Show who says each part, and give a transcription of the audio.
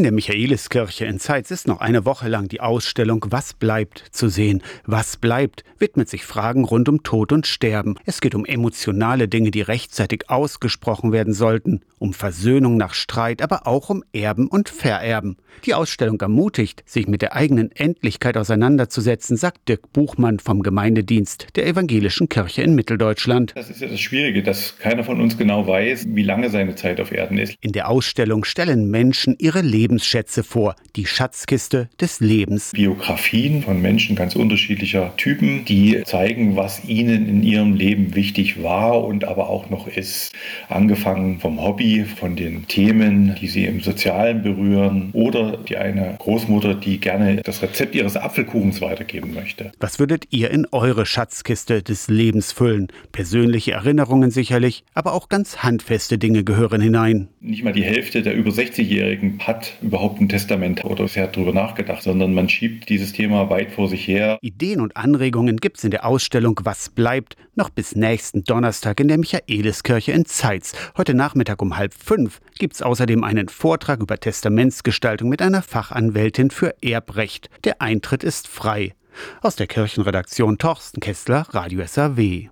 Speaker 1: In der Michaeliskirche in Zeitz ist noch eine Woche lang die Ausstellung Was bleibt zu sehen. Was bleibt widmet sich Fragen rund um Tod und Sterben. Es geht um emotionale Dinge, die rechtzeitig ausgesprochen werden sollten, um Versöhnung nach Streit, aber auch um Erben und Vererben. Die Ausstellung ermutigt, sich mit der eigenen Endlichkeit auseinanderzusetzen, sagt Dirk Buchmann vom Gemeindedienst der Evangelischen Kirche in Mitteldeutschland.
Speaker 2: Das ist ja das Schwierige, dass keiner von uns genau weiß, wie lange seine Zeit auf Erden ist.
Speaker 1: In der Ausstellung stellen Menschen ihre Leben Lebensschätze vor, die Schatzkiste des Lebens.
Speaker 2: Biografien von Menschen ganz unterschiedlicher Typen, die zeigen, was ihnen in ihrem Leben wichtig war und aber auch noch ist. Angefangen vom Hobby, von den Themen, die sie im Sozialen berühren oder die eine Großmutter, die gerne das Rezept ihres Apfelkuchens weitergeben möchte.
Speaker 1: Was würdet ihr in eure Schatzkiste des Lebens füllen? Persönliche Erinnerungen sicherlich, aber auch ganz handfeste Dinge gehören hinein.
Speaker 2: Nicht mal die Hälfte der über 60-Jährigen hat überhaupt ein Testament oder bisher darüber nachgedacht, sondern man schiebt dieses Thema weit vor sich her.
Speaker 1: Ideen und Anregungen gibt es in der Ausstellung Was bleibt noch bis nächsten Donnerstag in der Michaeliskirche in Zeitz. Heute Nachmittag um halb fünf gibt es außerdem einen Vortrag über Testamentsgestaltung mit einer Fachanwältin für Erbrecht. Der Eintritt ist frei. Aus der Kirchenredaktion Torsten Kessler, Radio SAW.